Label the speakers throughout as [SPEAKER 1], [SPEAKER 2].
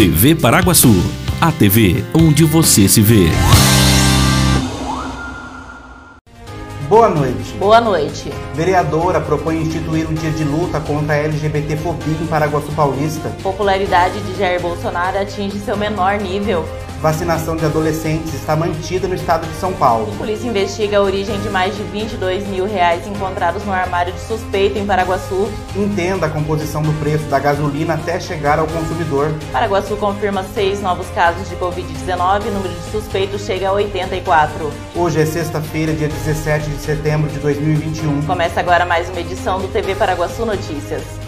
[SPEAKER 1] TV Paraguaçu, a TV onde você se vê.
[SPEAKER 2] Boa noite.
[SPEAKER 3] Boa noite.
[SPEAKER 2] Vereadora propõe instituir um dia de luta contra a LGBTfobia em Paraguaçu Paulista.
[SPEAKER 3] Popularidade de Jair Bolsonaro atinge seu menor nível.
[SPEAKER 2] Vacinação de adolescentes está mantida no estado de São Paulo.
[SPEAKER 3] Polícia investiga a origem de mais de 22 mil reais encontrados no armário de suspeito em Paraguaçu.
[SPEAKER 2] Entenda a composição do preço da gasolina até chegar ao consumidor.
[SPEAKER 3] Paraguaçu confirma seis novos casos de Covid-19 e o número de suspeitos chega a 84.
[SPEAKER 2] Hoje é sexta-feira, dia 17 de setembro de 2021.
[SPEAKER 3] Começa agora mais uma edição do TV Paraguaçu Notícias.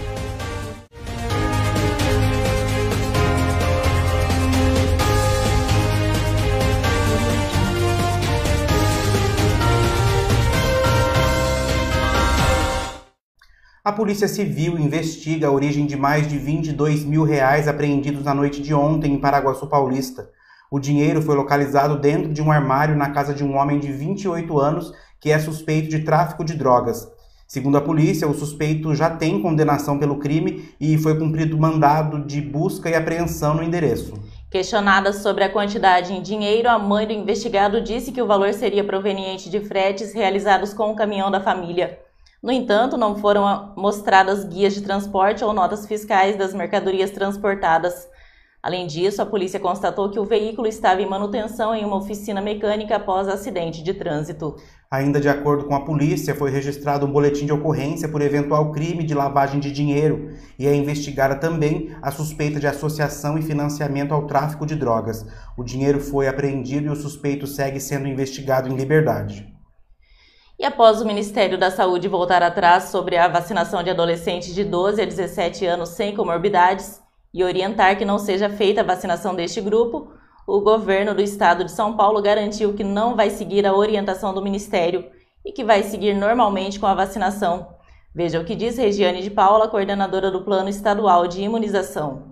[SPEAKER 2] A Polícia Civil investiga a origem de mais de 22 mil reais apreendidos na noite de ontem em Paraguaçu Paulista. O dinheiro foi localizado dentro de um armário na casa de um homem de 28 anos que é suspeito de tráfico de drogas. Segundo a polícia, o suspeito já tem condenação pelo crime e foi cumprido mandado de busca e apreensão no endereço.
[SPEAKER 3] Questionada sobre a quantidade em dinheiro, a mãe do investigado disse que o valor seria proveniente de fretes realizados com o caminhão da família. No entanto, não foram mostradas guias de transporte ou notas fiscais das mercadorias transportadas. Além disso, a polícia constatou que o veículo estava em manutenção em uma oficina mecânica após acidente de trânsito.
[SPEAKER 2] Ainda de acordo com a polícia, foi registrado um boletim de ocorrência por eventual crime de lavagem de dinheiro e é investigada também a suspeita de associação e financiamento ao tráfico de drogas. O dinheiro foi apreendido e o suspeito segue sendo investigado em liberdade.
[SPEAKER 3] E após o Ministério da Saúde voltar atrás sobre a vacinação de adolescentes de 12 a 17 anos sem comorbidades e orientar que não seja feita a vacinação deste grupo, o governo do estado de São Paulo garantiu que não vai seguir a orientação do Ministério e que vai seguir normalmente com a vacinação. Veja o que diz Regiane de Paula, coordenadora do Plano Estadual de Imunização.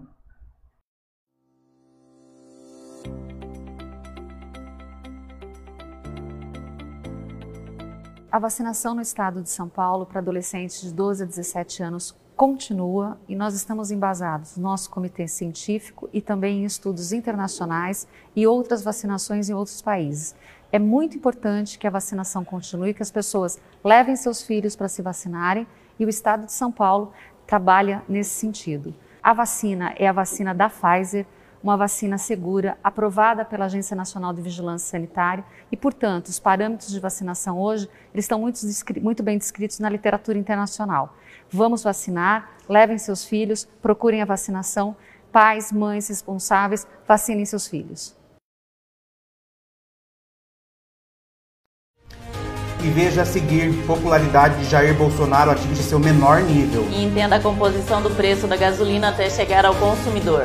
[SPEAKER 4] A vacinação no estado de São Paulo para adolescentes de 12 a 17 anos continua e nós estamos embasados no nosso comitê científico e também em estudos internacionais e outras vacinações em outros países. É muito importante que a vacinação continue, que as pessoas levem seus filhos para se vacinarem e o estado de São Paulo trabalha nesse sentido. A vacina é a vacina da Pfizer uma vacina segura, aprovada pela Agência Nacional de Vigilância Sanitária e, portanto, os parâmetros de vacinação hoje eles estão muito, muito bem descritos na literatura internacional. Vamos vacinar, levem seus filhos, procurem a vacinação, pais, mães responsáveis, vacinem seus filhos.
[SPEAKER 2] E veja a seguir, popularidade de Jair Bolsonaro atinge seu menor nível.
[SPEAKER 3] E entenda a composição do preço da gasolina até chegar ao consumidor.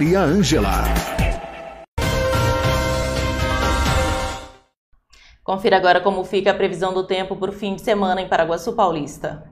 [SPEAKER 5] Ângela.
[SPEAKER 3] Confira agora como fica a previsão do tempo para o fim de semana em Paraguaçu Paulista.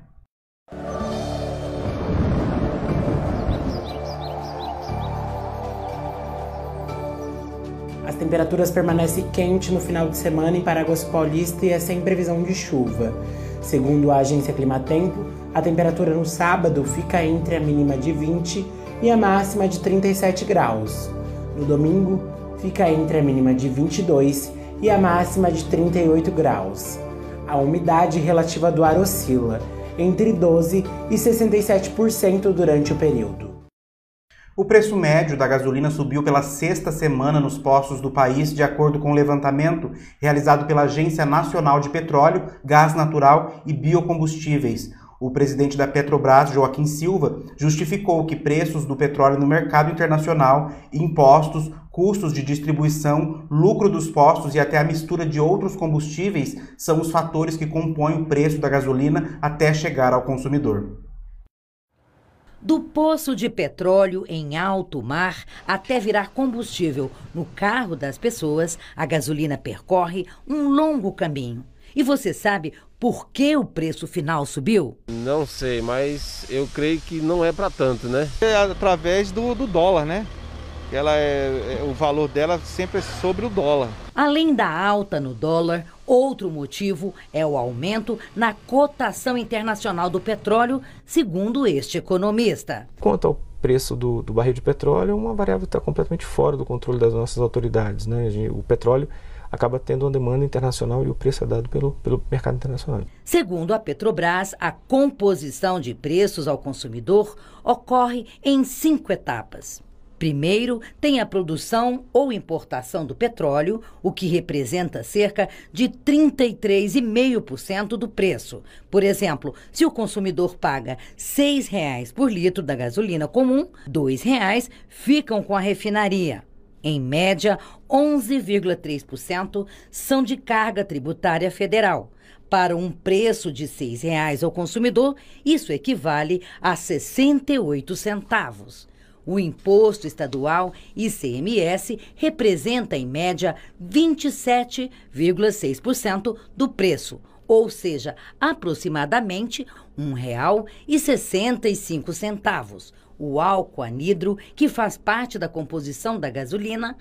[SPEAKER 6] As temperaturas permanecem quentes no final de semana em Paraguaçu Paulista e é sem previsão de chuva. Segundo a agência Climatempo, a temperatura no sábado fica entre a mínima de 20 e a máxima de 37 graus. No domingo, fica entre a mínima de 22 e a máxima de 38 graus. A umidade relativa do ar oscila entre 12 e 67% durante o período.
[SPEAKER 2] O preço médio da gasolina subiu pela sexta semana nos postos do país, de acordo com o levantamento realizado pela Agência Nacional de Petróleo, Gás Natural e Biocombustíveis. O presidente da Petrobras, Joaquim Silva, justificou que preços do petróleo no mercado internacional, impostos, custos de distribuição, lucro dos postos e até a mistura de outros combustíveis são os fatores que compõem o preço da gasolina até chegar ao consumidor.
[SPEAKER 7] Do poço de petróleo em alto mar até virar combustível no carro das pessoas, a gasolina percorre um longo caminho. E você sabe por que o preço final subiu?
[SPEAKER 8] Não sei, mas eu creio que não é para tanto, né?
[SPEAKER 9] É através do, do dólar, né? Ela é, é, o valor dela sempre é sobre o dólar.
[SPEAKER 7] Além da alta no dólar, outro motivo é o aumento na cotação internacional do petróleo, segundo este economista.
[SPEAKER 10] Quanto ao preço do, do barril de petróleo, é uma variável que está completamente fora do controle das nossas autoridades. Né? O petróleo acaba tendo uma demanda internacional e o preço é dado pelo, pelo mercado internacional.
[SPEAKER 7] Segundo a Petrobras, a composição de preços ao consumidor ocorre em cinco etapas. Primeiro, tem a produção ou importação do petróleo, o que representa cerca de 33,5% do preço. Por exemplo, se o consumidor paga R$ 6,00 por litro da gasolina comum, R$ 2,00 ficam com a refinaria. Em média, 11,3% são de carga tributária federal. Para um preço de R$ 6,00 ao consumidor, isso equivale a 68 centavos. O imposto estadual ICMS representa, em média, 27,6% do preço, ou seja, aproximadamente R$ 1,65. O álcool anidro, que faz parte da composição da gasolina,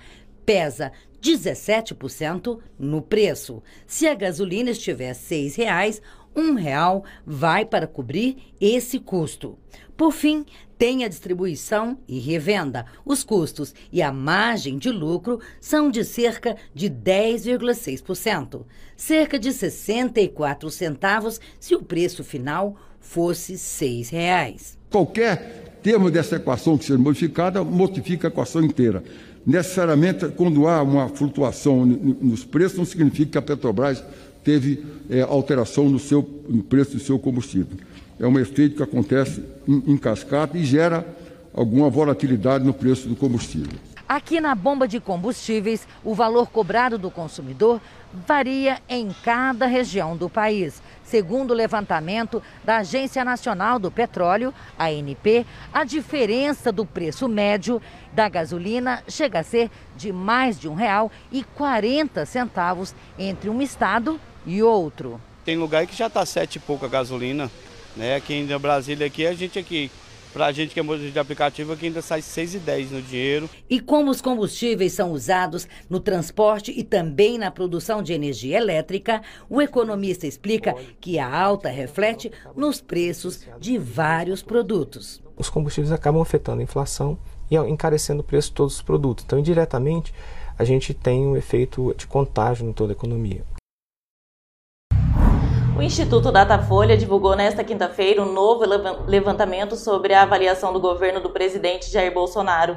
[SPEAKER 7] pesa 17% no preço. Se a gasolina estiver R$ 6,00, um real vai para cobrir esse custo. Por fim, tem a distribuição e revenda. Os custos e a margem de lucro são de cerca de 10,6%, cerca de 64 centavos se o preço final fosse R$ 6,00.
[SPEAKER 11] Qualquer termo dessa equação que seja modificada modifica a equação inteira. Necessariamente, quando há uma flutuação nos preços, não significa que a Petrobras teve é, alteração no, seu, no preço do seu combustível. É um efeito que acontece em, em cascata e gera alguma volatilidade no preço do combustível.
[SPEAKER 7] Aqui na bomba de combustíveis, o valor cobrado do consumidor varia em cada região do país. Segundo o levantamento da Agência Nacional do Petróleo, ANP, a diferença do preço médio da gasolina chega a ser de mais de um real e 40 centavos entre um estado e outro.
[SPEAKER 12] Tem lugar que já está sete e pouco a gasolina, né? Aqui em Brasília aqui a gente aqui para a gente que é motorista de aplicativo aqui ainda sai 6,10 no dinheiro.
[SPEAKER 7] E como os combustíveis são usados no transporte e também na produção de energia elétrica, o economista explica que a alta reflete nos preços de vários produtos.
[SPEAKER 10] Os combustíveis acabam afetando a inflação e encarecendo o preço de todos os produtos. Então, indiretamente, a gente tem um efeito de contágio em toda a economia.
[SPEAKER 3] O Instituto Datafolha divulgou nesta quinta-feira um novo levantamento sobre a avaliação do governo do presidente Jair Bolsonaro.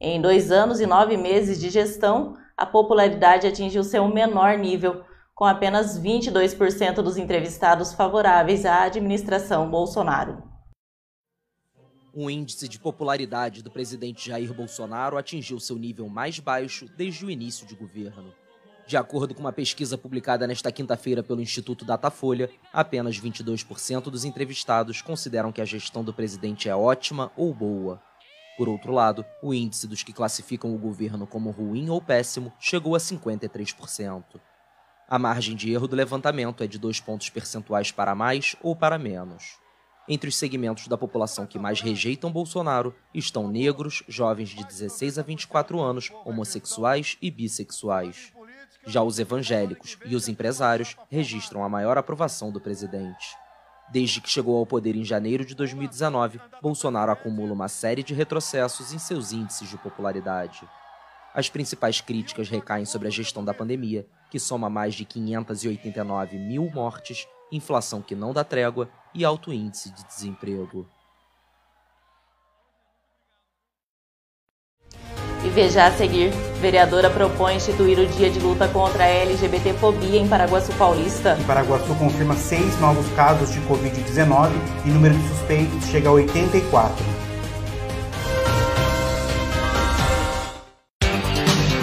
[SPEAKER 3] Em dois anos e nove meses de gestão, a popularidade atingiu seu menor nível, com apenas 22% dos entrevistados favoráveis à administração Bolsonaro.
[SPEAKER 13] O índice de popularidade do presidente Jair Bolsonaro atingiu seu nível mais baixo desde o início de governo. De acordo com uma pesquisa publicada nesta quinta-feira pelo Instituto Datafolha, apenas 22% dos entrevistados consideram que a gestão do presidente é ótima ou boa. Por outro lado, o índice dos que classificam o governo como ruim ou péssimo chegou a 53%. A margem de erro do levantamento é de dois pontos percentuais para mais ou para menos. Entre os segmentos da população que mais rejeitam Bolsonaro estão negros, jovens de 16 a 24 anos, homossexuais e bissexuais. Já os evangélicos e os empresários registram a maior aprovação do presidente. Desde que chegou ao poder em janeiro de 2019, Bolsonaro acumula uma série de retrocessos em seus índices de popularidade. As principais críticas recaem sobre a gestão da pandemia, que soma mais de 589 mil mortes, inflação que não dá trégua e alto índice de desemprego.
[SPEAKER 3] E veja a seguir: vereadora propõe instituir o dia de luta contra a LGBTfobia em Paraguaçu Paulista.
[SPEAKER 2] Paraguaçu confirma seis novos casos de Covid-19 e número de suspeitos chega a 84.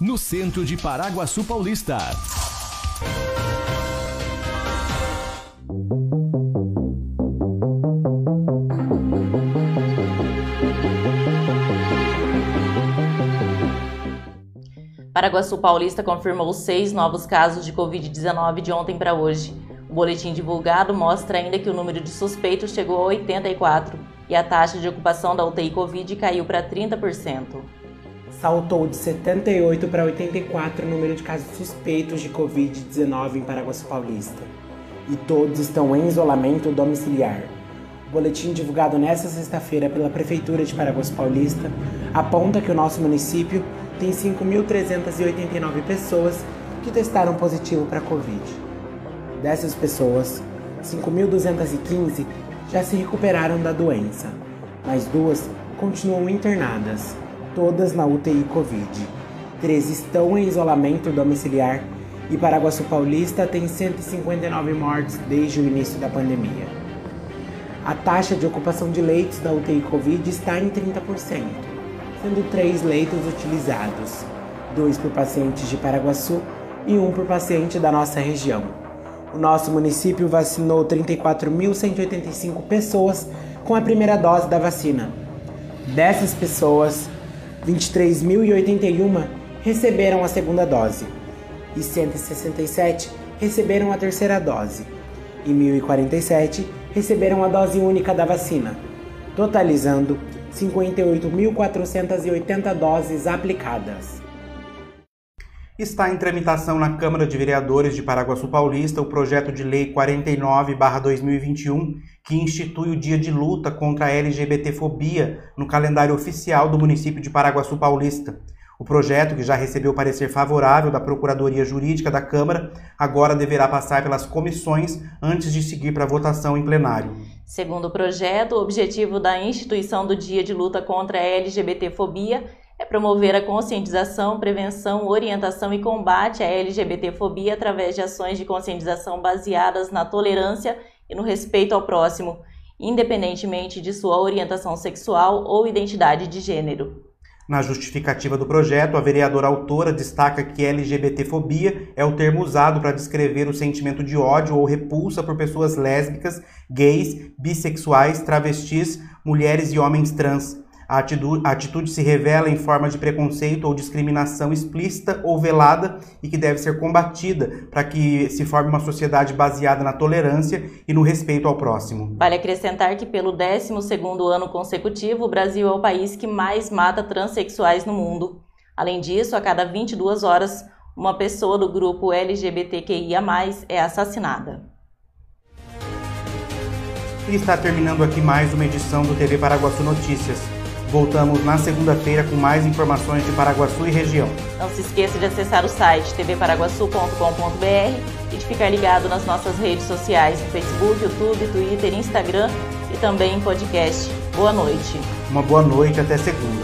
[SPEAKER 1] no centro de Paraguaçu Paulista.
[SPEAKER 3] Paraguaçu Paulista confirmou seis novos casos de Covid-19 de ontem para hoje. O boletim divulgado mostra ainda que o número de suspeitos chegou a 84 e a taxa de ocupação da UTI Covid caiu para 30%
[SPEAKER 6] saltou de 78 para 84 o número de casos suspeitos de Covid-19 em Paraguaçu Paulista. E todos estão em isolamento domiciliar. O boletim divulgado nesta sexta-feira pela Prefeitura de Paraguaçu Paulista aponta que o nosso município tem 5.389 pessoas que testaram positivo para Covid. Dessas pessoas, 5.215 já se recuperaram da doença, mas duas continuam internadas todas na UTI Covid. Três estão em isolamento domiciliar e Paraguaçu Paulista tem 159 mortes desde o início da pandemia. A taxa de ocupação de leitos da UTI Covid está em 30%, sendo três leitos utilizados, dois por pacientes de Paraguaçu e um por paciente da nossa região. O nosso município vacinou 34.185 pessoas com a primeira dose da vacina. Dessas pessoas, 23.081 receberam a segunda dose e 167 receberam a terceira dose e 1.047 receberam a dose única da vacina, totalizando 58.480 doses aplicadas.
[SPEAKER 2] Está em tramitação na Câmara de Vereadores de Paraguaçu Paulista o projeto de lei 49/2021, que institui o dia de luta contra a LGBTfobia no calendário oficial do município de Paraguaçu Paulista. O projeto, que já recebeu parecer favorável da Procuradoria Jurídica da Câmara, agora deverá passar pelas comissões antes de seguir para votação em plenário.
[SPEAKER 3] Segundo o projeto, o objetivo da instituição do Dia de Luta contra a LGBTfobia é promover a conscientização, prevenção, orientação e combate à LGBTfobia através de ações de conscientização baseadas na tolerância e no respeito ao próximo, independentemente de sua orientação sexual ou identidade de gênero.
[SPEAKER 2] Na justificativa do projeto, a vereadora autora destaca que LGBTfobia é o termo usado para descrever o sentimento de ódio ou repulsa por pessoas lésbicas, gays, bissexuais, travestis, mulheres e homens trans. A atitude, a atitude, se revela em forma de preconceito ou discriminação explícita ou velada e que deve ser combatida para que se forme uma sociedade baseada na tolerância e no respeito ao próximo.
[SPEAKER 3] Vale acrescentar que pelo 12º ano consecutivo, o Brasil é o país que mais mata transexuais no mundo. Além disso, a cada 22 horas, uma pessoa do grupo LGBTQIA+ é assassinada.
[SPEAKER 2] E está terminando aqui mais uma edição do TV Paraguaçu Notícias. Voltamos na segunda-feira com mais informações de Paraguaçu e região.
[SPEAKER 3] Não se esqueça de acessar o site tvparaguaçu.com.br e de ficar ligado nas nossas redes sociais no Facebook, YouTube, Twitter, Instagram e também em podcast. Boa noite.
[SPEAKER 2] Uma boa noite até segunda.